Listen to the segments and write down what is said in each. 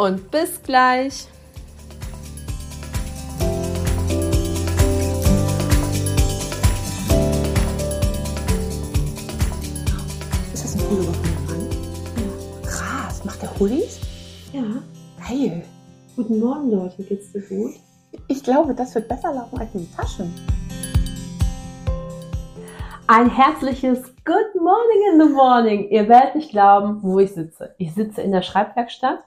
und bis gleich. Ist das ein Pullover von Mann? Ja. Krass, macht der Hullis? Ja, Geil. guten Morgen Leute, geht's dir gut? Ich glaube, das wird besser laufen als die Taschen. Ein herzliches Good Morning in the Morning. Ihr werdet nicht glauben, wo ich sitze. Ich sitze in der Schreibwerkstatt.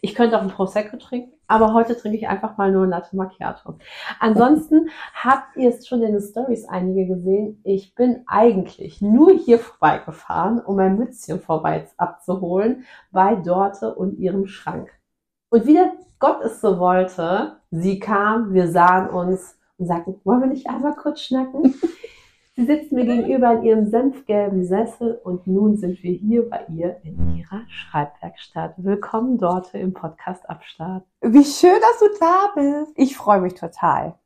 Ich könnte auch ein Prosecco trinken, aber heute trinke ich einfach mal nur ein Latte Macchiato. Ansonsten habt ihr es schon in den Stories einige gesehen. Ich bin eigentlich nur hier vorbeigefahren, um mein Mützchen vorbei abzuholen bei Dorte und ihrem Schrank. Und wie der Gott es so wollte, sie kam, wir sahen uns und sagten, wollen wir nicht einmal kurz schnacken? Sie sitzt mir gegenüber in ihrem senfgelben Sessel und nun sind wir hier bei ihr in ihrer Schreibwerkstatt. Willkommen dort im Podcast Abstart. Wie schön, dass du da bist. Ich freue mich total.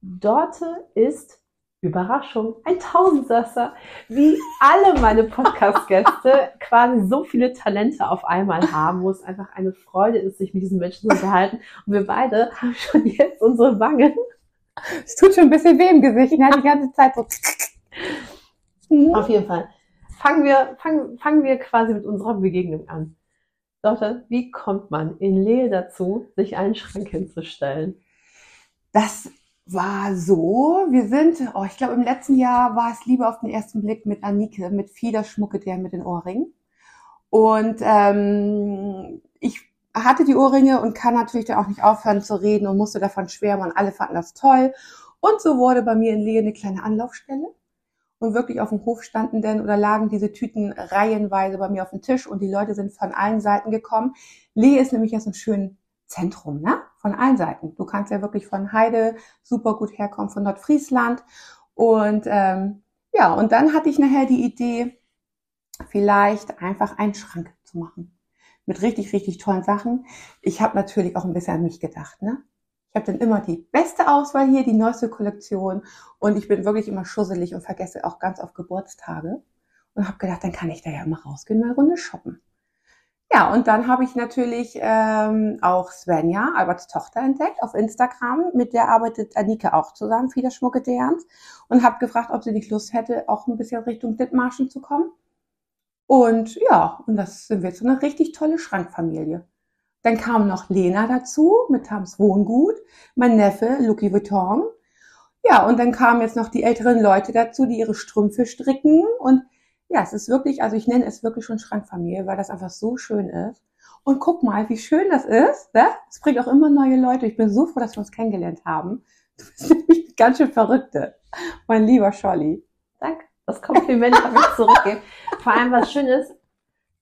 Dorte ist Überraschung, ein Tausendsasser, wie alle meine Podcast-Gäste quasi so viele Talente auf einmal haben, wo es einfach eine Freude ist, sich mit diesen Menschen zu unterhalten. Und wir beide haben schon jetzt unsere Wangen Es tut schon ein bisschen weh im Gesicht, ne? Die ganze Zeit so. Mhm. Auf jeden Fall. Fangen wir, fangen, fangen wir quasi mit unserer Begegnung an. Dorte, wie kommt man in Lehe dazu, sich einen Schrank hinzustellen? Das war so. Wir sind, oh, ich glaube, im letzten Jahr war es Liebe auf den ersten Blick mit Anike, mit Fieder Schmucke, der mit den Ohrringen. Und ähm, ich hatte die Ohrringe und kann natürlich dann auch nicht aufhören zu reden und musste davon schwärmen und alle fanden das toll. Und so wurde bei mir in Lehe eine kleine Anlaufstelle. Und wirklich auf dem Hof standen denn oder lagen diese Tüten reihenweise bei mir auf dem Tisch und die Leute sind von allen Seiten gekommen. Lehe ist nämlich ja so ein schön Zentrum, ne? Von allen Seiten. Du kannst ja wirklich von Heide super gut herkommen, von Nordfriesland. Und ähm, ja, und dann hatte ich nachher die Idee, vielleicht einfach einen Schrank zu machen. Mit richtig, richtig tollen Sachen. Ich habe natürlich auch ein bisschen an mich gedacht, ne? Ich habe dann immer die beste Auswahl hier, die neueste Kollektion. Und ich bin wirklich immer schusselig und vergesse auch ganz oft Geburtstage. Und habe gedacht, dann kann ich da ja mal rausgehen, eine Runde shoppen. Ja, und dann habe ich natürlich ähm, auch Svenja, Alberts Tochter, entdeckt auf Instagram. Mit der arbeitet Anike auch zusammen, Fieder Schmucke Derns. Und habe gefragt, ob sie nicht Lust hätte, auch ein bisschen Richtung Dithmarschen zu kommen. Und ja, und das sind wir jetzt so eine richtig tolle Schrankfamilie. Dann kam noch Lena dazu mit Tams Wohngut, mein Neffe Lucky Vuitton. Ja, und dann kamen jetzt noch die älteren Leute dazu, die ihre Strümpfe stricken. Und ja, es ist wirklich, also ich nenne es wirklich schon Schrankfamilie, weil das einfach so schön ist. Und guck mal, wie schön das ist. Ne? Es bringt auch immer neue Leute. Ich bin so froh, dass wir uns kennengelernt haben. Du bist nämlich eine ganz schön verrückte, mein lieber Scholli. Das Kompliment habe ich zurückgeben. Vor allem, was schön ist,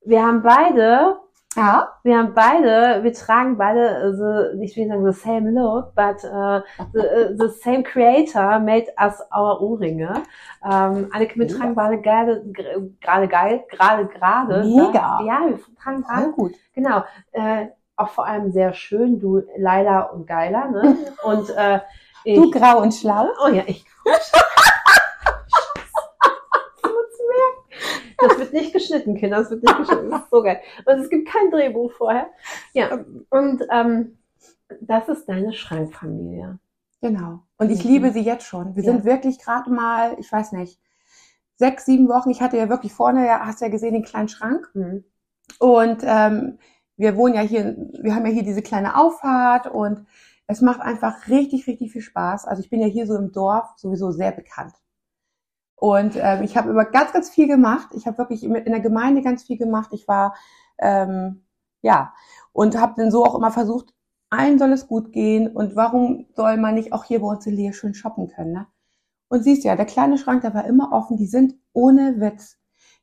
wir haben beide, Ja, wir haben beide, wir tragen beide, the, ich will nicht sagen the same look, but uh, the, uh, the same creator made us our Ohrringe. Ähm, Anneke, wir tragen beide geile, gerade geil, gerade, gerade. Mega. Ja, wir tragen gerade, gut. genau. Äh, auch vor allem sehr schön, du Laila und Geiler, ne? Und äh, ich, Du grau und schlau. Oh ja, ich. Das wird nicht geschnitten, Kinder. Das wird nicht geschnitten. Das ist so geil. Und es gibt kein Drehbuch vorher. Ja. Und ähm, das ist deine Schrankfamilie. Genau. Und ich Mhm. liebe sie jetzt schon. Wir Ja. sind wirklich gerade mal, ich weiß nicht, sechs, sieben Wochen. Ich hatte ja wirklich vorne, ja, hast ja gesehen, den kleinen Schrank. Mhm. Und ähm, wir wohnen ja hier, wir haben ja hier diese kleine Auffahrt und es macht einfach richtig, richtig viel Spaß. Also ich bin ja hier so im Dorf sowieso sehr bekannt. Und ähm, ich habe immer ganz, ganz viel gemacht. Ich habe wirklich in der Gemeinde ganz viel gemacht. Ich war, ähm, ja, und habe dann so auch immer versucht, allen soll es gut gehen. Und warum soll man nicht auch hier bei uns in Leer schön shoppen können? Ne? Und siehst ja, der kleine Schrank, der war immer offen. Die sind ohne Witz.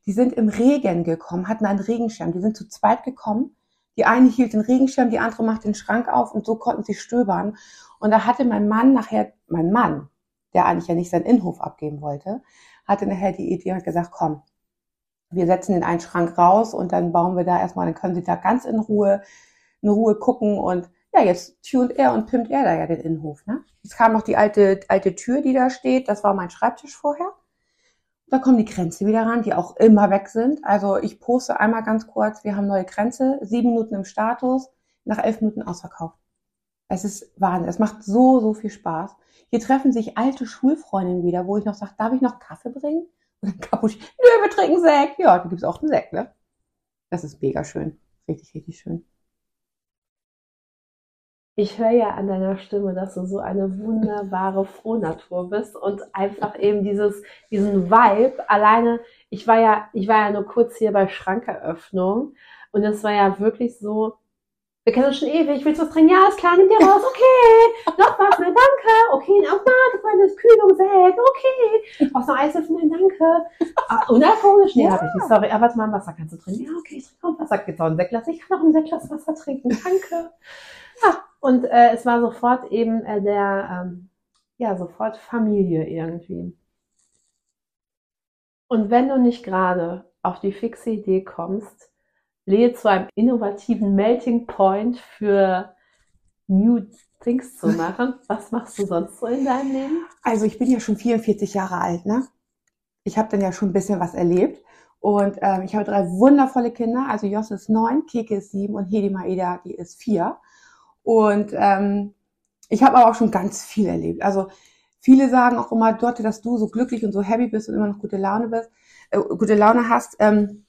Die sind im Regen gekommen, hatten einen Regenschirm. Die sind zu zweit gekommen. Die eine hielt den Regenschirm, die andere macht den Schrank auf und so konnten sie stöbern. Und da hatte mein Mann nachher, mein Mann, der eigentlich ja nicht seinen Innenhof abgeben wollte, hatte nachher die Idee und gesagt, komm, wir setzen den einen Schrank raus und dann bauen wir da erstmal, dann können sie da ganz in Ruhe, in Ruhe gucken und ja, jetzt tunt er und pimmt er da ja den Innenhof. Ne? Jetzt kam noch die alte, alte Tür, die da steht. Das war mein Schreibtisch vorher. Da kommen die Grenze wieder ran, die auch immer weg sind. Also ich poste einmal ganz kurz, wir haben neue Grenze, sieben Minuten im Status, nach elf Minuten ausverkauft. Es ist Wahnsinn. Es macht so, so viel Spaß. Hier treffen sich alte Schulfreundinnen wieder, wo ich noch sage, darf ich noch Kaffee bringen? Und dann Cappuccino, nö, wir trinken Sekt. Ja, da gibt's auch einen Sekt, ne? Das ist mega schön. Richtig, richtig schön. Ich höre ja an deiner Stimme, dass du so eine wunderbare Frohnatur bist und einfach eben dieses, diesen Vibe. Alleine, ich war ja, ich war ja nur kurz hier bei Schrankeröffnung und es war ja wirklich so, wir kennen uns schon ewig, willst du was trinken? Ja, ist klar, nimm dir raus, okay. Noch was, nein, danke. Okay, ein Automatikfreundes, Kühlung, Sekt, okay. Brauchst noch Eis, nein, danke. Ah, unalkoholisch? Nee, ja. hab ich nicht, sorry. Aber warte mal, Wasser kannst du trinken? Ja, okay, ich trinke auch Wasser. Gibt's auch ein Sektglas? Ich kann auch ein Sektglas Wasser trinken, danke. Ja, und äh, es war sofort eben äh, der, ähm, ja, sofort Familie irgendwie. Und wenn du nicht gerade auf die fixe Idee kommst, Lehe zu einem innovativen Melting Point für New Things zu machen. Was machst du sonst so in deinem Leben? Also ich bin ja schon 44 Jahre alt, ne? Ich habe dann ja schon ein bisschen was erlebt. Und ähm, ich habe drei wundervolle Kinder. Also Jos ist neun, Keke ist sieben und Hedi Maeda, die ist vier. Und ähm, ich habe aber auch schon ganz viel erlebt. Also viele sagen auch immer, Dorte, dass du so glücklich und so happy bist und immer noch gute Laune bist, äh, gute Laune hast. Ähm,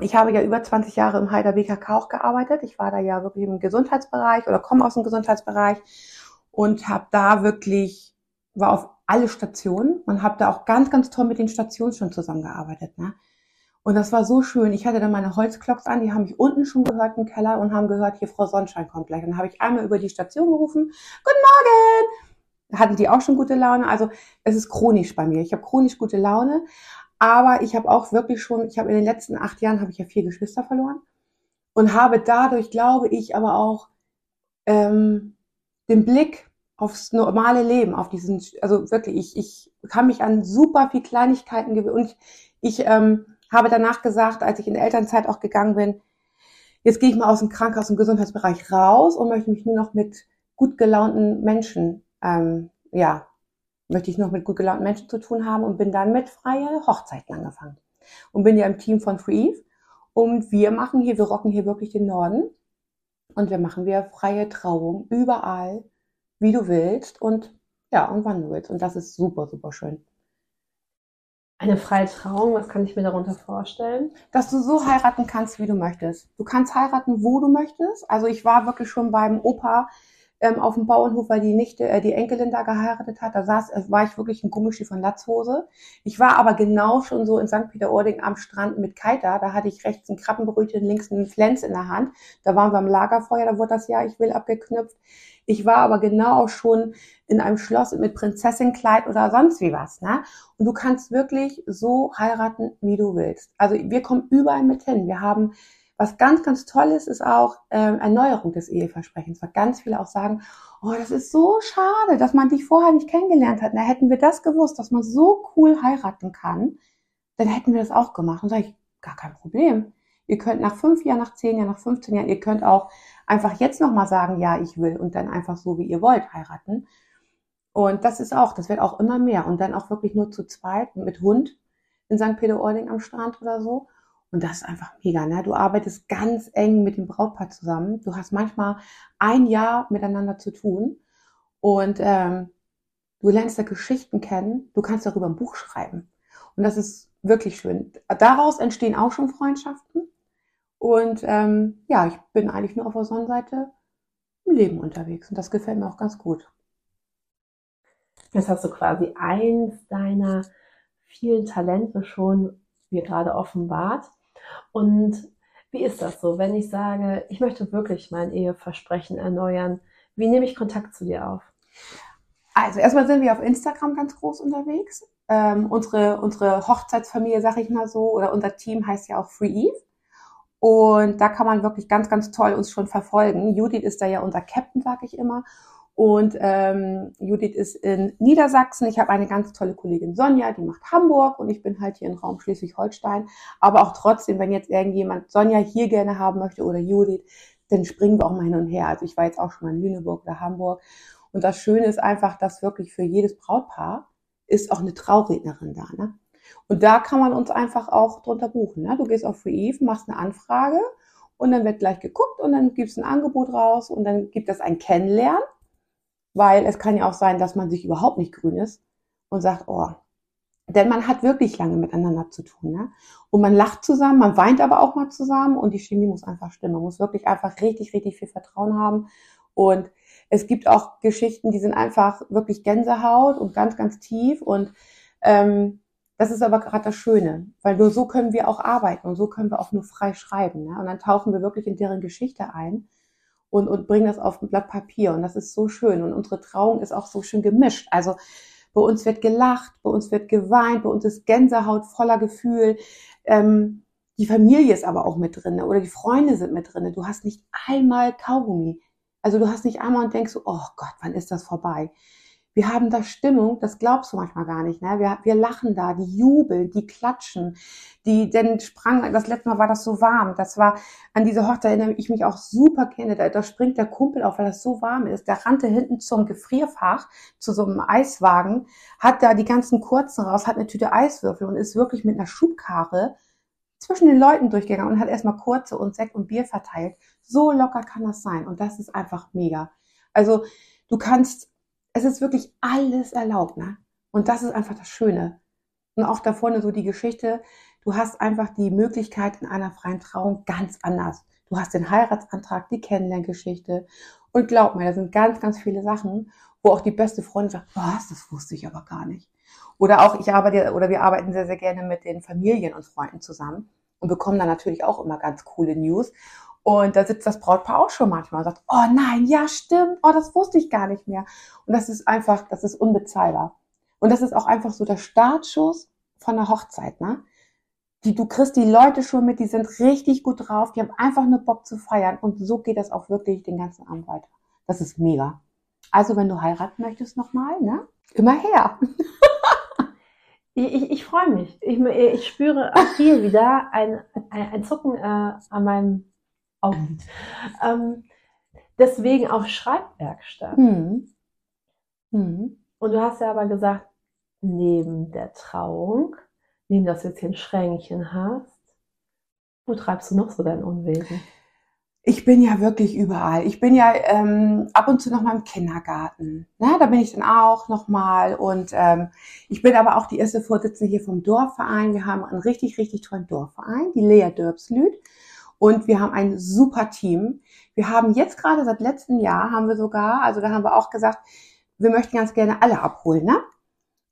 ich habe ja über 20 Jahre im Heider BKK auch gearbeitet. Ich war da ja wirklich im Gesundheitsbereich oder komme aus dem Gesundheitsbereich und habe da wirklich, war auf alle Stationen und habe da auch ganz, ganz toll mit den Stationen schon zusammengearbeitet. Ne? Und das war so schön. Ich hatte dann meine Holzklocks an, die haben mich unten schon gehört im Keller und haben gehört, hier Frau Sonnenschein kommt gleich. Und dann habe ich einmal über die Station gerufen, Guten Morgen! Hatten die auch schon gute Laune? Also es ist chronisch bei mir. Ich habe chronisch gute Laune, aber ich habe auch wirklich schon, ich habe in den letzten acht Jahren habe ich ja vier Geschwister verloren und habe dadurch, glaube ich, aber auch ähm, den Blick aufs normale Leben, auf diesen, also wirklich, ich, ich kann mich an super viel Kleinigkeiten gewöhnen und ich, ich ähm, habe danach gesagt, als ich in Elternzeit auch gegangen bin, jetzt gehe ich mal aus dem Krankenhaus- und Gesundheitsbereich raus und möchte mich nur noch mit gut gelaunten Menschen, ähm, ja, möchte ich noch mit gut gelaunten Menschen zu tun haben und bin dann mit freie Hochzeiten angefangen. Und bin ja im Team von Free Eve. Und wir machen hier, wir rocken hier wirklich den Norden. Und wir machen wir freie Trauung überall, wie du willst und ja, und wann du willst. Und das ist super, super schön. Eine freie Trauung, was kann ich mir darunter vorstellen? Dass du so heiraten kannst, wie du möchtest. Du kannst heiraten, wo du möchtest. Also ich war wirklich schon beim Opa ähm, auf dem Bauernhof, weil die Nichte, äh, die Enkelin da geheiratet hat. Da saß, äh, war ich wirklich ein Gummischiff von Latzhose. Ich war aber genau schon so in St. Peter-Ording am Strand mit Kaita. Da hatte ich rechts ein Krabbenbrötchen, links einen Flens in der Hand. Da waren wir am Lagerfeuer, da wurde das Ja, ich will abgeknüpft. Ich war aber genau auch schon in einem Schloss mit Prinzessinnenkleid oder sonst wie was. Ne? Und du kannst wirklich so heiraten, wie du willst. Also wir kommen überall mit hin. Wir haben, was ganz, ganz toll ist, ist auch ähm, Erneuerung des Eheversprechens. Weil ganz viele auch sagen, oh, das ist so schade, dass man dich vorher nicht kennengelernt hat. Na, hätten wir das gewusst, dass man so cool heiraten kann, dann hätten wir das auch gemacht. Und sage ich, gar kein Problem. Ihr könnt nach fünf Jahren, nach zehn Jahren, nach 15 Jahren, ihr könnt auch einfach jetzt nochmal sagen, ja, ich will und dann einfach so, wie ihr wollt, heiraten. Und das ist auch, das wird auch immer mehr. Und dann auch wirklich nur zu zweit mit Hund in St. Peter-Ording am Strand oder so. Und das ist einfach mega. Ne? Du arbeitest ganz eng mit dem Brautpaar zusammen. Du hast manchmal ein Jahr miteinander zu tun. Und ähm, du lernst da Geschichten kennen. Du kannst darüber ein Buch schreiben. Und das ist wirklich schön. Daraus entstehen auch schon Freundschaften. Und ähm, ja, ich bin eigentlich nur auf der Sonnenseite im Leben unterwegs. Und das gefällt mir auch ganz gut. Jetzt hast du quasi eins deiner vielen Talente schon mir gerade offenbart. Und wie ist das so, wenn ich sage, ich möchte wirklich mein Eheversprechen erneuern? Wie nehme ich Kontakt zu dir auf? Also erstmal sind wir auf Instagram ganz groß unterwegs. Ähm, unsere, unsere Hochzeitsfamilie, sag ich mal so, oder unser Team heißt ja auch Free Eve. Und da kann man wirklich ganz, ganz toll uns schon verfolgen. Judith ist da ja unser Captain, sag ich immer. Und ähm, Judith ist in Niedersachsen. Ich habe eine ganz tolle Kollegin Sonja, die macht Hamburg und ich bin halt hier im Raum Schleswig-Holstein. Aber auch trotzdem, wenn jetzt irgendjemand Sonja hier gerne haben möchte oder Judith, dann springen wir auch mal hin und her. Also ich war jetzt auch schon mal in Lüneburg oder Hamburg. Und das Schöne ist einfach, dass wirklich für jedes Brautpaar ist auch eine Traurednerin da. Ne? Und da kann man uns einfach auch drunter buchen. Ne? Du gehst auf Free Eve, machst eine Anfrage und dann wird gleich geguckt und dann gibst ein Angebot raus und dann gibt es ein Kennenlernen weil es kann ja auch sein, dass man sich überhaupt nicht grün ist und sagt, oh, denn man hat wirklich lange miteinander zu tun. Ne? Und man lacht zusammen, man weint aber auch mal zusammen und die Chemie muss einfach stimmen. Man muss wirklich einfach richtig, richtig viel Vertrauen haben. Und es gibt auch Geschichten, die sind einfach wirklich Gänsehaut und ganz, ganz tief. Und ähm, das ist aber gerade das Schöne, weil nur so können wir auch arbeiten und so können wir auch nur frei schreiben. Ne? Und dann tauchen wir wirklich in deren Geschichte ein und, und bringen das auf ein Blatt Papier. Und das ist so schön. Und unsere Trauung ist auch so schön gemischt. Also bei uns wird gelacht, bei uns wird geweint, bei uns ist Gänsehaut voller Gefühl. Ähm, die Familie ist aber auch mit drin oder die Freunde sind mit drin. Du hast nicht einmal Kaugummi. Also du hast nicht einmal und denkst oh Gott, wann ist das vorbei? Wir haben da Stimmung, das glaubst du manchmal gar nicht. Ne? Wir, wir lachen da, die jubeln, die klatschen, die denn sprang, das letzte Mal war das so warm. Das war an diese Hochzeit erinnere ich mich auch super kenne. Da, da springt der Kumpel auf, weil das so warm ist. Der rannte hinten zum Gefrierfach, zu so einem Eiswagen, hat da die ganzen kurzen raus, hat eine Tüte Eiswürfel und ist wirklich mit einer Schubkarre zwischen den Leuten durchgegangen und hat erstmal kurze und Sekt und Bier verteilt. So locker kann das sein und das ist einfach mega. Also du kannst es ist wirklich alles erlaubt, ne? Und das ist einfach das Schöne. Und auch da vorne so die Geschichte, du hast einfach die Möglichkeit in einer freien Trauung ganz anders. Du hast den Heiratsantrag, die Kennenlerngeschichte. Und glaub mir, da sind ganz, ganz viele Sachen, wo auch die beste Freundin sagt, was, das wusste ich aber gar nicht. Oder auch, ich arbeite, oder wir arbeiten sehr, sehr gerne mit den Familien und Freunden zusammen und bekommen dann natürlich auch immer ganz coole News. Und da sitzt das Brautpaar auch schon manchmal und sagt, oh nein, ja stimmt, oh das wusste ich gar nicht mehr. Und das ist einfach, das ist unbezahlbar. Und das ist auch einfach so der Startschuss von der Hochzeit, ne? Die, du kriegst die Leute schon mit, die sind richtig gut drauf, die haben einfach nur Bock zu feiern. Und so geht das auch wirklich den ganzen Abend weiter. Das ist mega. Also wenn du heiraten möchtest nochmal, ne? Immer her. Ich, ich, ich freue mich. Ich, ich spüre auch hier wieder ein, ein, ein Zucken äh, an meinem Augen. Ähm, deswegen auch Schreibwerkstatt. Mhm. Mhm. Und du hast ja aber gesagt, neben der Trauung, neben dass du jetzt hier ein Schränkchen hast, wo treibst du noch so dein Unwesen? Ich bin ja wirklich überall. Ich bin ja ähm, ab und zu noch mal im Kindergarten. Na, da bin ich dann auch noch mal. Und ähm, ich bin aber auch die erste Vorsitzende hier vom Dorfverein. Wir haben einen richtig, richtig tollen Dorfverein, die Lea Dörbslüd. Und wir haben ein super Team. Wir haben jetzt gerade seit letztem Jahr haben wir sogar, also da haben wir auch gesagt, wir möchten ganz gerne alle abholen, ne?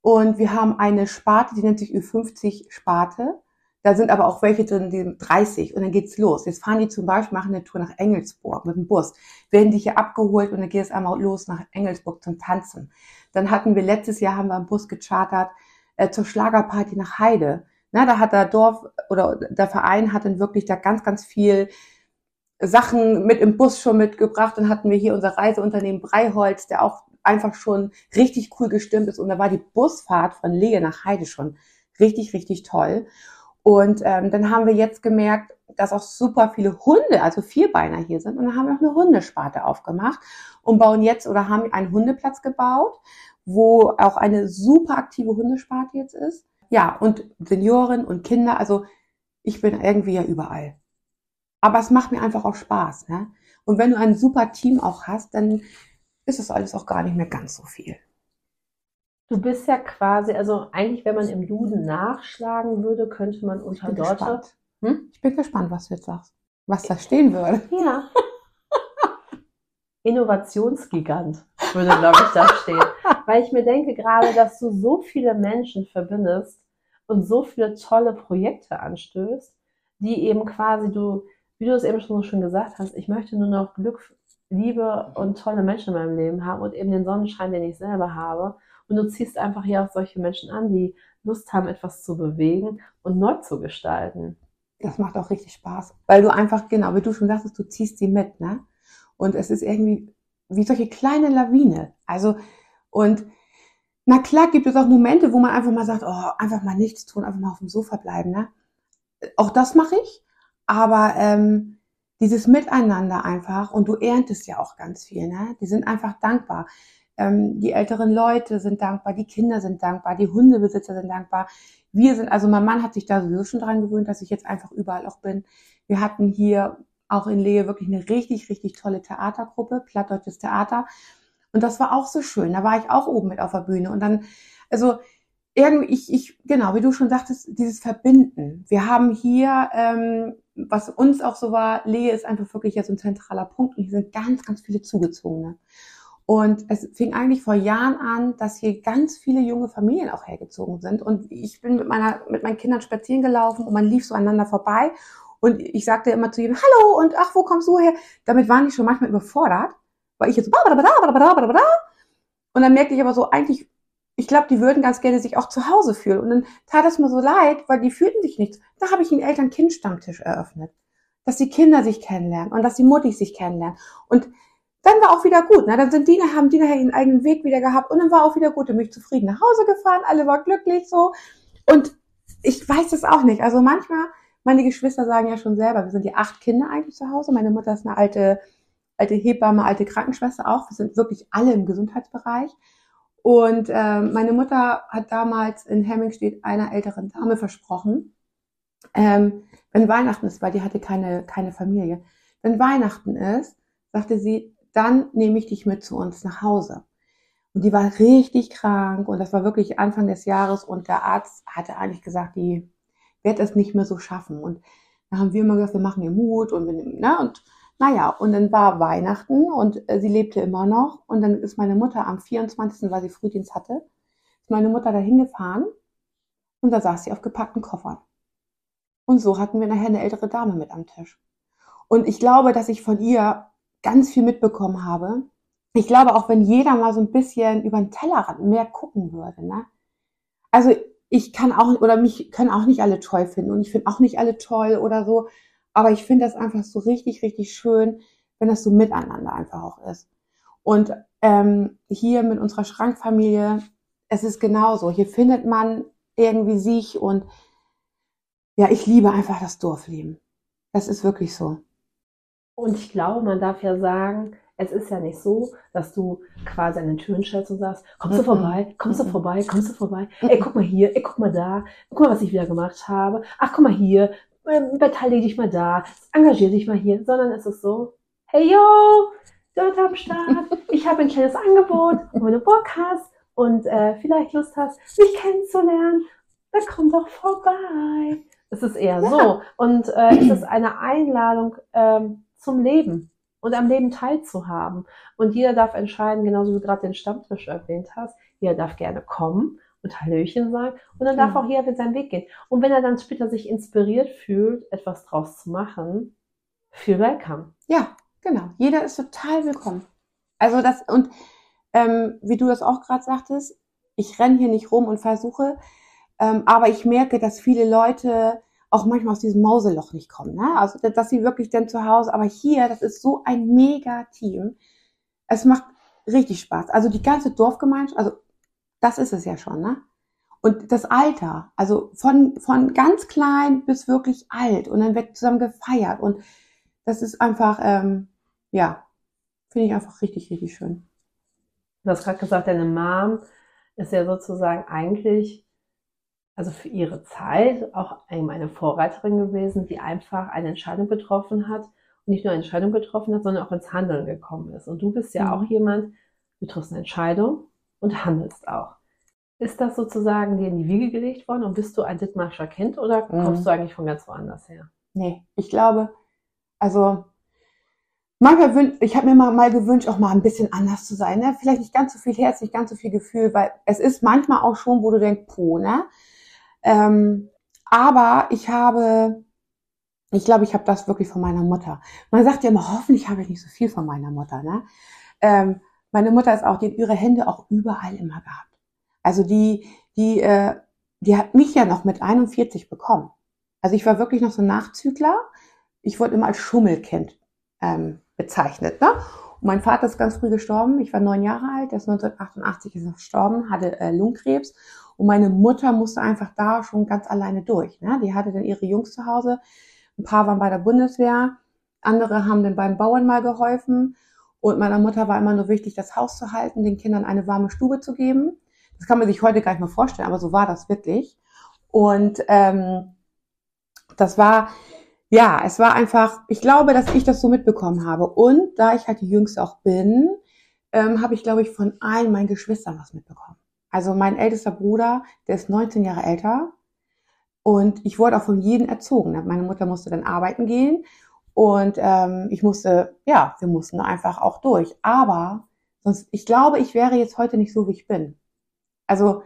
Und wir haben eine Sparte, die nennt sich Ü50 Sparte. Da sind aber auch welche drin, die 30 und dann geht's los. Jetzt fahren die zum Beispiel, machen eine Tour nach Engelsburg mit dem Bus, werden die hier abgeholt und dann geht es einmal los nach Engelsburg zum Tanzen. Dann hatten wir letztes Jahr haben wir einen Bus gechartert äh, zur Schlagerparty nach Heide. Na, da hat der Dorf oder der Verein hat dann wirklich da ganz, ganz viel Sachen mit im Bus schon mitgebracht. Dann hatten wir hier unser Reiseunternehmen Breiholz, der auch einfach schon richtig cool gestimmt ist. Und da war die Busfahrt von Lehe nach Heide schon richtig, richtig toll. Und ähm, dann haben wir jetzt gemerkt, dass auch super viele Hunde, also Vierbeiner hier sind. Und dann haben wir noch eine Hundesparte aufgemacht und bauen jetzt oder haben einen Hundeplatz gebaut, wo auch eine super aktive Hundesparte jetzt ist ja, und Senioren und Kinder, also ich bin irgendwie ja überall. Aber es macht mir einfach auch Spaß. Ne? Und wenn du ein super Team auch hast, dann ist es alles auch gar nicht mehr ganz so viel. Du bist ja quasi, also eigentlich, wenn man im Duden nachschlagen würde, könnte man unter Dorte. Hm? Ich bin gespannt, was du jetzt sagst. Was da stehen würde. Ja. Innovationsgigant würde, glaube ich, da stehen. Weil ich mir denke gerade, dass du so viele Menschen verbindest, und so viele tolle Projekte anstößt, die eben quasi du, wie du es eben schon so schön gesagt hast, ich möchte nur noch Glück, Liebe und tolle Menschen in meinem Leben haben und eben den Sonnenschein, den ich selber habe. Und du ziehst einfach hier auch solche Menschen an, die Lust haben, etwas zu bewegen und neu zu gestalten. das macht auch richtig Spaß. Weil du einfach, genau, wie du schon sagtest, du ziehst sie mit, ne? Und es ist irgendwie wie solche kleine Lawine. Also, und na klar gibt es auch Momente, wo man einfach mal sagt, oh, einfach mal nichts tun, einfach mal auf dem Sofa bleiben, ne? Auch das mache ich. Aber ähm, dieses Miteinander einfach, und du erntest ja auch ganz viel, ne? Die sind einfach dankbar. Ähm, die älteren Leute sind dankbar, die Kinder sind dankbar, die Hundebesitzer sind dankbar. Wir sind, also mein Mann hat sich da sowieso schon dran gewöhnt, dass ich jetzt einfach überall auch bin. Wir hatten hier auch in Lehe wirklich eine richtig, richtig tolle Theatergruppe, Plattdeutsches Theater. Und das war auch so schön. Da war ich auch oben mit auf der Bühne. Und dann, also irgendwie, ich, ich, genau, wie du schon sagtest, dieses Verbinden. Wir haben hier, ähm, was uns auch so war, Lehe ist einfach wirklich jetzt ein zentraler Punkt und hier sind ganz, ganz viele Zugezogene. Und es fing eigentlich vor Jahren an, dass hier ganz viele junge Familien auch hergezogen sind. Und ich bin mit meiner, mit meinen Kindern spazieren gelaufen und man lief so aneinander vorbei. Und ich sagte immer zu jedem, hallo und ach, wo kommst du her? Damit waren die schon manchmal überfordert, weil ich jetzt und dann merkte ich aber so, eigentlich, ich glaube, die würden ganz gerne sich auch zu Hause fühlen. Und dann tat es mir so leid, weil die fühlten sich nichts. Da habe ich einen Eltern-Kind-Stammtisch eröffnet. Dass die Kinder sich kennenlernen und dass die Mutti sich kennenlernen. Und dann war auch wieder gut. Ne? Dann sind die, haben die nachher ihren eigenen Weg wieder gehabt und dann war auch wieder gut. Dann bin ich zufrieden nach Hause gefahren, alle waren glücklich so. Und ich weiß es auch nicht. Also manchmal, meine Geschwister sagen ja schon selber, wir sind die acht Kinder eigentlich zu Hause. Meine Mutter ist eine alte, alte Hebamme, alte Krankenschwester auch. Wir sind wirklich alle im Gesundheitsbereich. Und äh, meine Mutter hat damals in Hemmingstedt einer älteren Dame versprochen, ähm, wenn Weihnachten ist, weil die hatte keine, keine Familie, wenn Weihnachten ist, sagte sie, dann nehme ich dich mit zu uns nach Hause. Und die war richtig krank und das war wirklich Anfang des Jahres und der Arzt hatte eigentlich gesagt, die wird es nicht mehr so schaffen. Und da haben wir immer gesagt, wir machen ihr Mut und, wir, ne, und naja, und dann war Weihnachten und äh, sie lebte immer noch und dann ist meine Mutter am 24., weil sie Frühdienst hatte, ist meine Mutter dahin gefahren und da saß sie auf gepackten Koffern. Und so hatten wir nachher eine ältere Dame mit am Tisch. Und ich glaube, dass ich von ihr ganz viel mitbekommen habe. Ich glaube, auch wenn jeder mal so ein bisschen über den Tellerrand mehr gucken würde, ne? Also ich kann auch, oder mich können auch nicht alle toll finden und ich finde auch nicht alle toll oder so. Aber ich finde das einfach so richtig, richtig schön, wenn das so miteinander einfach auch ist. Und ähm, hier mit unserer Schrankfamilie, es ist genauso. Hier findet man irgendwie sich und ja, ich liebe einfach das Dorfleben. Das ist wirklich so. Und ich glaube, man darf ja sagen, es ist ja nicht so, dass du quasi an den Türen stellst und sagst, kommst du vorbei, kommst du vorbei, kommst du vorbei, ey, guck mal hier, ey, guck mal da, guck mal, was ich wieder gemacht habe, ach, guck mal hier, ähm, beteilige dich mal da, engagier dich mal hier, sondern es ist so, hey yo, dort am Start, ich habe ein kleines Angebot, und wenn du Bock hast und äh, vielleicht Lust hast, mich kennenzulernen, dann komm doch vorbei. Es ist eher so. Und äh, es ist eine Einladung, ähm, zum Leben und am Leben teilzuhaben. Und jeder darf entscheiden, genauso wie du gerade den Stammtisch erwähnt hast, jeder darf gerne kommen und Hallöchen sagen und dann darf auch jeder mit seinen Weg gehen. Und wenn er dann später sich inspiriert fühlt, etwas draus zu machen, feel welcome. Ja, genau. Jeder ist total willkommen. Also das, und ähm, wie du das auch gerade sagtest, ich renne hier nicht rum und versuche, ähm, aber ich merke, dass viele Leute auch manchmal aus diesem Mauseloch nicht kommen. Ne? Also, dass sie wirklich dann zu Hause, aber hier, das ist so ein mega Team. Es macht richtig Spaß. Also die ganze Dorfgemeinschaft, also das ist es ja schon, ne? Und das Alter, also von, von ganz klein bis wirklich alt und dann wird zusammen gefeiert und das ist einfach, ähm, ja, finde ich einfach richtig, richtig schön. Du hast gerade gesagt, deine Mom ist ja sozusagen eigentlich also für ihre Zeit auch eine Vorreiterin gewesen, die einfach eine Entscheidung getroffen hat und nicht nur eine Entscheidung getroffen hat, sondern auch ins Handeln gekommen ist. Und du bist ja mhm. auch jemand, du triffst eine Entscheidung und handelst auch. Ist das sozusagen dir in die Wiege gelegt worden und bist du ein Dittmarscher Kind oder mhm. kommst du eigentlich von ganz woanders her? Nee, ich glaube, also manchmal wünsch, ich habe mir mal, mal gewünscht, auch mal ein bisschen anders zu sein. Ne? Vielleicht nicht ganz so viel Herz, nicht ganz so viel Gefühl, weil es ist manchmal auch schon, wo du denkst, po, ne? Ähm, aber ich habe, ich glaube, ich habe das wirklich von meiner Mutter. Man sagt ja immer, hoffentlich habe ich nicht so viel von meiner Mutter. Ne? Ähm, meine Mutter ist auch, die hat ihre Hände auch überall immer gehabt. Also die, die, äh, die hat mich ja noch mit 41 bekommen. Also ich war wirklich noch so ein Nachzügler. Ich wurde immer als Schummelkind ähm, bezeichnet. Ne? Und mein Vater ist ganz früh gestorben. Ich war neun Jahre alt. Der ist 1988 ist gestorben, hatte äh, Lungenkrebs. Und meine Mutter musste einfach da schon ganz alleine durch. Ne? Die hatte dann ihre Jungs zu Hause. Ein paar waren bei der Bundeswehr. Andere haben dann beim Bauern mal geholfen. Und meiner Mutter war immer nur wichtig, das Haus zu halten, den Kindern eine warme Stube zu geben. Das kann man sich heute gar nicht mehr vorstellen, aber so war das wirklich. Und ähm, das war, ja, es war einfach, ich glaube, dass ich das so mitbekommen habe. Und da ich halt die Jüngste auch bin, ähm, habe ich, glaube ich, von allen meinen Geschwistern was mitbekommen. Also mein ältester Bruder, der ist 19 Jahre älter. Und ich wurde auch von jedem erzogen. Meine Mutter musste dann arbeiten gehen. Und ähm, ich musste, ja, wir mussten einfach auch durch. Aber sonst, ich glaube, ich wäre jetzt heute nicht so, wie ich bin. Also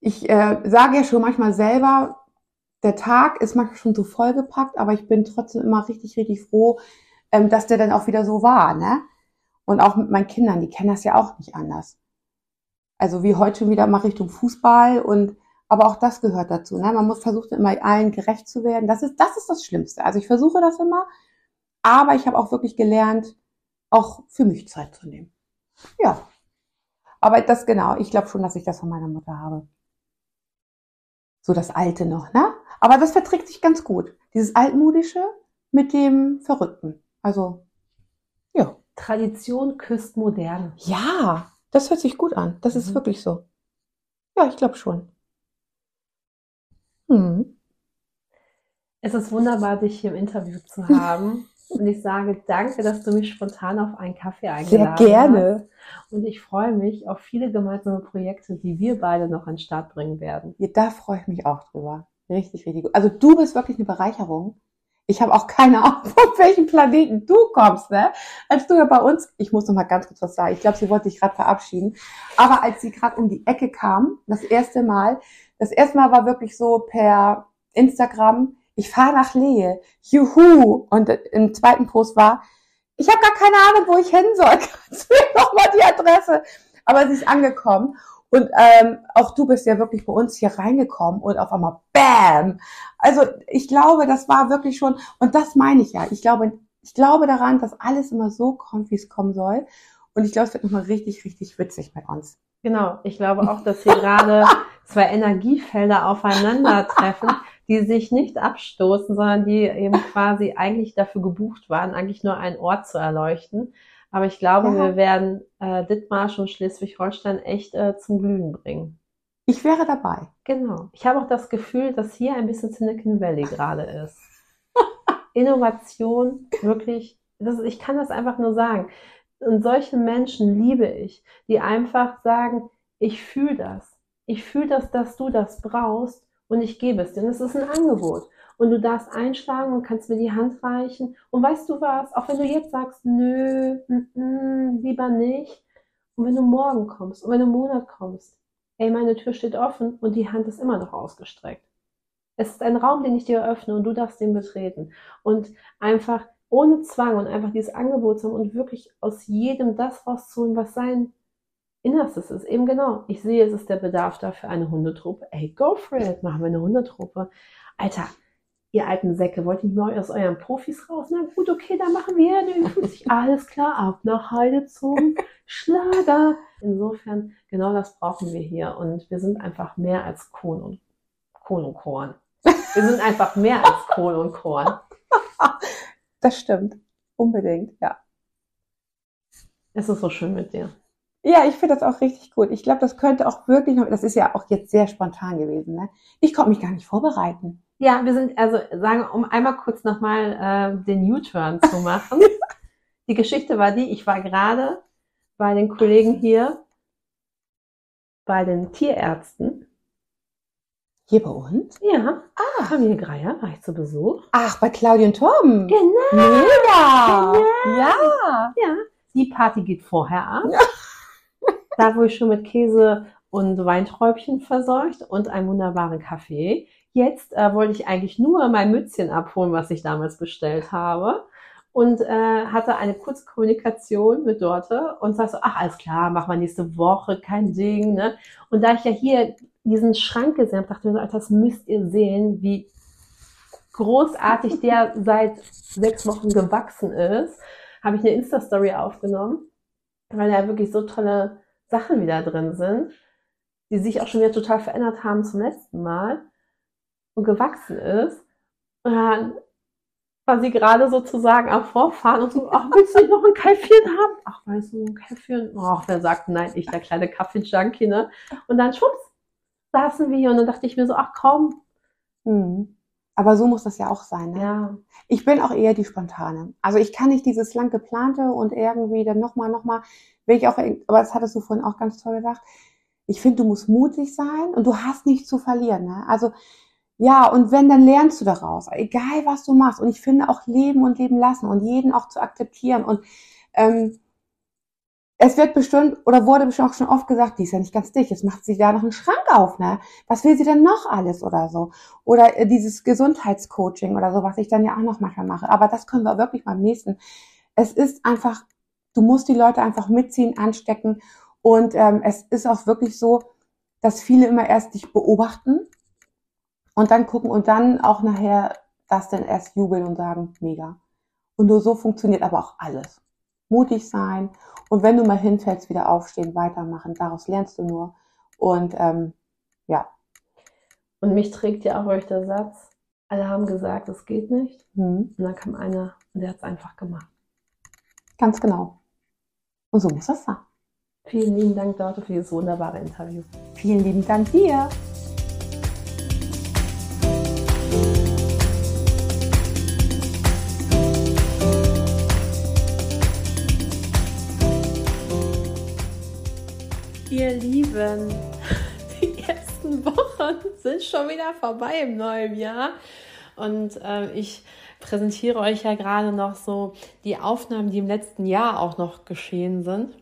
ich äh, sage ja schon manchmal selber, der Tag ist manchmal schon so vollgepackt, aber ich bin trotzdem immer richtig, richtig froh, ähm, dass der dann auch wieder so war, ne? Und auch mit meinen Kindern, die kennen das ja auch nicht anders. Also wie heute schon wieder mal Richtung Fußball und aber auch das gehört dazu. Ne? Man muss versuchen, immer allen gerecht zu werden. Das ist, das ist das Schlimmste. Also ich versuche das immer, aber ich habe auch wirklich gelernt, auch für mich Zeit zu nehmen. Ja. Aber das genau, ich glaube schon, dass ich das von meiner Mutter habe. So das Alte noch, ne? Aber das verträgt sich ganz gut. Dieses Altmodische mit dem Verrückten. Also, ja. Tradition küsst modern. Ja, das hört sich gut an. Das ist mhm. wirklich so. Ja, ich glaube schon. Hm. Es ist wunderbar, dich hier im Interview zu haben. Und ich sage danke, dass du mich spontan auf einen Kaffee eingeladen hast. Sehr gerne. Hast. Und ich freue mich auf viele gemeinsame Projekte, die wir beide noch an den Start bringen werden. Ja, da freue ich mich auch drüber. Richtig, richtig gut. Also du bist wirklich eine Bereicherung. Ich habe auch keine Ahnung, von welchem Planeten du kommst, ne? Als du ja bei uns, ich muss noch mal ganz kurz was sagen. Ich glaube, sie wollte sich gerade verabschieden. Aber als sie gerade um die Ecke kam, das erste Mal, das erste Mal war wirklich so per Instagram, ich fahre nach Lehe, juhu. Und im zweiten Post war, ich habe gar keine Ahnung, wo ich hin soll. Kannst du mir noch mal die Adresse? Aber sie ist angekommen. Und ähm, auch du bist ja wirklich bei uns hier reingekommen und auf einmal Bam! Also ich glaube, das war wirklich schon, und das meine ich ja. Ich glaube, ich glaube daran, dass alles immer so kommt, wie es kommen soll. Und ich glaube, es wird nochmal richtig, richtig witzig bei uns. Genau, ich glaube auch, dass hier gerade zwei Energiefelder aufeinandertreffen, die sich nicht abstoßen, sondern die eben quasi eigentlich dafür gebucht waren, eigentlich nur einen Ort zu erleuchten. Aber ich glaube, ja. wir werden äh, Dithmarsch und Schleswig-Holstein echt äh, zum Glühen bringen. Ich wäre dabei. Genau. Ich habe auch das Gefühl, dass hier ein bisschen Silicon Valley gerade ist. Innovation, wirklich, das, ich kann das einfach nur sagen. Und solche Menschen liebe ich, die einfach sagen, ich fühle das. Ich fühle das, dass du das brauchst und ich gebe es dir. Und es ist ein Angebot und du darfst einschlagen und kannst mir die Hand reichen. Und weißt du was, auch wenn du jetzt sagst, nö, m mm, -m, mm, lieber nicht, und wenn du morgen kommst und wenn du im Monat kommst, ey, meine Tür steht offen und die Hand ist immer noch ausgestreckt. Es ist ein Raum, den ich dir öffne und du darfst den betreten. Und einfach ohne Zwang und einfach dieses Angebot zu haben und wirklich aus jedem das rauszuholen, was sein Innerstes ist. Eben genau. Ich sehe, es ist der Bedarf dafür eine Hundetruppe. Ey, go for it. Machen wir eine Hundetruppe. Alter, ihr alten Säcke, wollt ihr nicht mal aus euren Profis raus? Na gut, okay, dann machen wir eine 50. Alles klar, ab nach Heide zum Schlager. Insofern, genau das brauchen wir hier. Und wir sind einfach mehr als Kohn und, Kohn und Korn. Wir sind einfach mehr als Kohn und Korn. Das stimmt. Unbedingt, ja. Es ist so schön mit dir. Ja, ich finde das auch richtig gut. Ich glaube, das könnte auch wirklich noch, das ist ja auch jetzt sehr spontan gewesen. Ne? Ich konnte mich gar nicht vorbereiten. Ja, wir sind, also sagen, um einmal kurz nochmal äh, den U-Turn zu machen. die Geschichte war die, ich war gerade bei den Kollegen hier, bei den Tierärzten. Hier bei uns? Ja. Ah. Familie Greier war ich zu Besuch. Ach, bei Claudia und Torben. Genau. Mega. Genau. Ja. Ja. Die Party geht vorher ab. Ja. Da wurde ich schon mit Käse und Weinträubchen versorgt und einem wunderbaren Kaffee. Jetzt äh, wollte ich eigentlich nur mein Mützchen abholen, was ich damals bestellt habe. Und äh, hatte eine kurze Kommunikation mit Dorte und sagte so, ach, alles klar, machen wir nächste Woche, kein Ding. Ne? Und da ich ja hier diesen Schrank gesehen habe, dachte ich mir so, Alter, das müsst ihr sehen, wie großartig der seit sechs Wochen gewachsen ist, habe ich eine Insta-Story aufgenommen, weil da wirklich so tolle Sachen wieder drin sind, die sich auch schon wieder total verändert haben zum letzten Mal und gewachsen ist. Und dann war sie gerade sozusagen am Vorfahren und so, ach, willst du nicht noch ein Käffchen haben? Ach, weißt du, ein Käffchen? Ach, wer sagt nein, ich, der kleine Kaffee-Junkie, ne? Und dann, schwupps, saßen wir hier und dann dachte ich mir so, ach komm. Mhm. Aber so muss das ja auch sein. Ne? Ja. Ich bin auch eher die spontane. Also ich kann nicht dieses lang geplante und irgendwie dann nochmal, nochmal, will ich auch, aber das hattest du vorhin auch ganz toll gesagt. Ich finde, du musst mutig sein und du hast nichts zu verlieren. Ne? Also ja, und wenn, dann lernst du daraus, egal was du machst. Und ich finde auch leben und leben lassen und jeden auch zu akzeptieren. Und ähm, es wird bestimmt oder wurde bestimmt auch schon oft gesagt, die ist ja nicht ganz dicht, jetzt macht sie da noch einen Schrank auf, ne? Was will sie denn noch alles oder so? Oder äh, dieses Gesundheitscoaching oder so, was ich dann ja auch noch manchmal mache. Aber das können wir wirklich beim nächsten. Es ist einfach, du musst die Leute einfach mitziehen, anstecken. Und ähm, es ist auch wirklich so, dass viele immer erst dich beobachten und dann gucken und dann auch nachher das dann erst jubeln und sagen, mega. Und nur so funktioniert aber auch alles. Mutig sein und wenn du mal hinfällst, wieder aufstehen, weitermachen. Daraus lernst du nur. Und ähm, ja. Und mich trägt ja auch euch der Satz, alle haben gesagt, es geht nicht. Mhm. Und dann kam einer und der hat es einfach gemacht. Ganz genau. Und so muss das sein. Vielen lieben Dank, Dorte, für dieses wunderbare Interview. Vielen lieben Dank dir. Lieben, die ersten Wochen sind schon wieder vorbei im neuen Jahr. Und äh, ich präsentiere euch ja gerade noch so die Aufnahmen, die im letzten Jahr auch noch geschehen sind.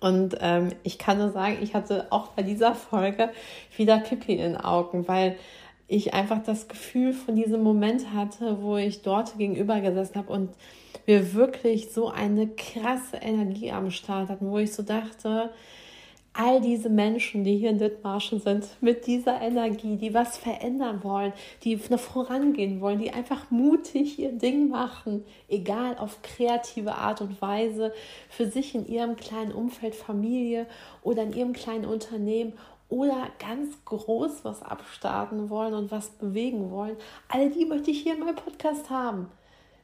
Und ähm, ich kann nur sagen, ich hatte auch bei dieser Folge wieder Pipi in den Augen, weil ich einfach das Gefühl von diesem Moment hatte, wo ich dort gegenüber gesessen habe und wir wirklich so eine krasse Energie am Start hatten, wo ich so dachte, all diese Menschen, die hier in Dithmarschen sind, mit dieser Energie, die was verändern wollen, die vorangehen wollen, die einfach mutig ihr Ding machen, egal auf kreative Art und Weise, für sich in ihrem kleinen Umfeld, Familie oder in ihrem kleinen Unternehmen oder ganz groß was abstarten wollen und was bewegen wollen. All die möchte ich hier in meinem Podcast haben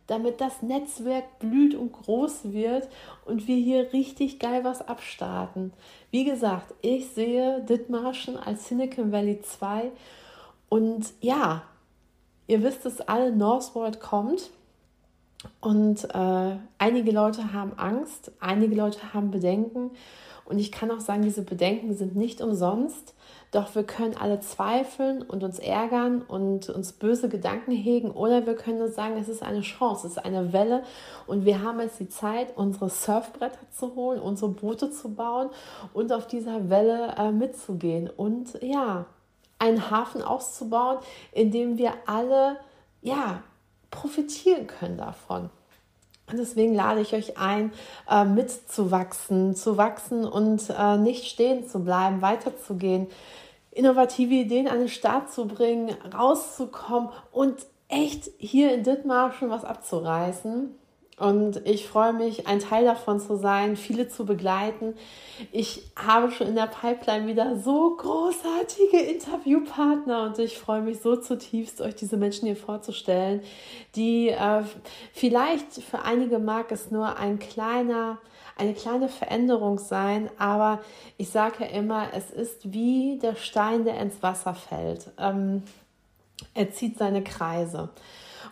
damit das Netzwerk blüht und groß wird und wir hier richtig geil was abstarten. Wie gesagt, ich sehe Dithmarschen als Silicon Valley 2 und ja, ihr wisst es alle, Northwold kommt. Und äh, einige Leute haben Angst, einige Leute haben Bedenken und ich kann auch sagen, diese Bedenken sind nicht umsonst. Doch wir können alle zweifeln und uns ärgern und uns böse Gedanken hegen oder wir können uns sagen, es ist eine Chance, es ist eine Welle und wir haben jetzt die Zeit, unsere Surfbretter zu holen, unsere Boote zu bauen und auf dieser Welle äh, mitzugehen und ja, einen Hafen auszubauen, in dem wir alle ja profitieren können davon. Deswegen lade ich euch ein, äh, mitzuwachsen, zu wachsen und äh, nicht stehen zu bleiben, weiterzugehen, innovative Ideen an den Start zu bringen, rauszukommen und echt hier in Dithmarschen was abzureißen. Und ich freue mich, ein Teil davon zu sein, viele zu begleiten. Ich habe schon in der Pipeline wieder so großartige Interviewpartner und ich freue mich so zutiefst, euch diese Menschen hier vorzustellen, die äh, vielleicht für einige mag es nur ein kleiner, eine kleine Veränderung sein, aber ich sage ja immer, es ist wie der Stein, der ins Wasser fällt. Ähm, er zieht seine Kreise.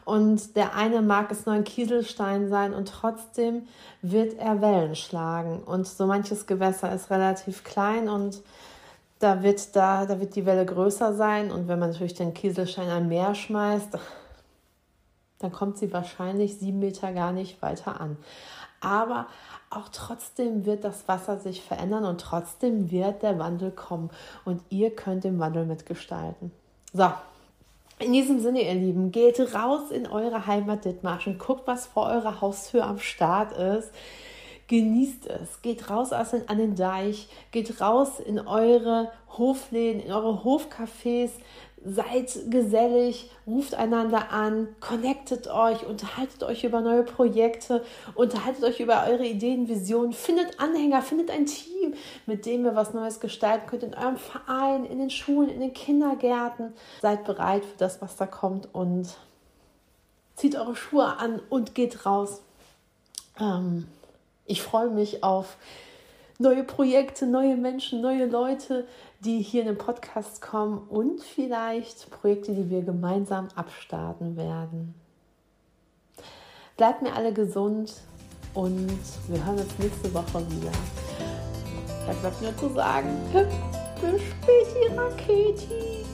Und der eine mag es nur ein Kieselstein sein und trotzdem wird er Wellen schlagen. Und so manches Gewässer ist relativ klein und da wird, da, da wird die Welle größer sein. Und wenn man natürlich den Kieselstein am Meer schmeißt, dann kommt sie wahrscheinlich sieben Meter gar nicht weiter an. Aber auch trotzdem wird das Wasser sich verändern und trotzdem wird der Wandel kommen. Und ihr könnt den Wandel mitgestalten. So, in diesem Sinne, ihr Lieben, geht raus in eure Heimat Dithmarschen, guckt, was vor eurer Haustür am Start ist. Genießt es, geht raus an den Deich, geht raus in eure Hofläden, in eure Hofcafés, seid gesellig, ruft einander an, connectet euch, unterhaltet euch über neue Projekte, unterhaltet euch über eure Ideen, Visionen, findet Anhänger, findet ein Team, mit dem ihr was Neues gestalten könnt in eurem Verein, in den Schulen, in den Kindergärten. Seid bereit für das, was da kommt und zieht eure Schuhe an und geht raus. Ähm, ich freue mich auf neue Projekte, neue Menschen, neue Leute, die hier in den Podcast kommen und vielleicht Projekte, die wir gemeinsam abstarten werden. Bleibt mir alle gesund und wir hören uns nächste Woche wieder. Da bleibt mir zu sagen, bis später, Raketi.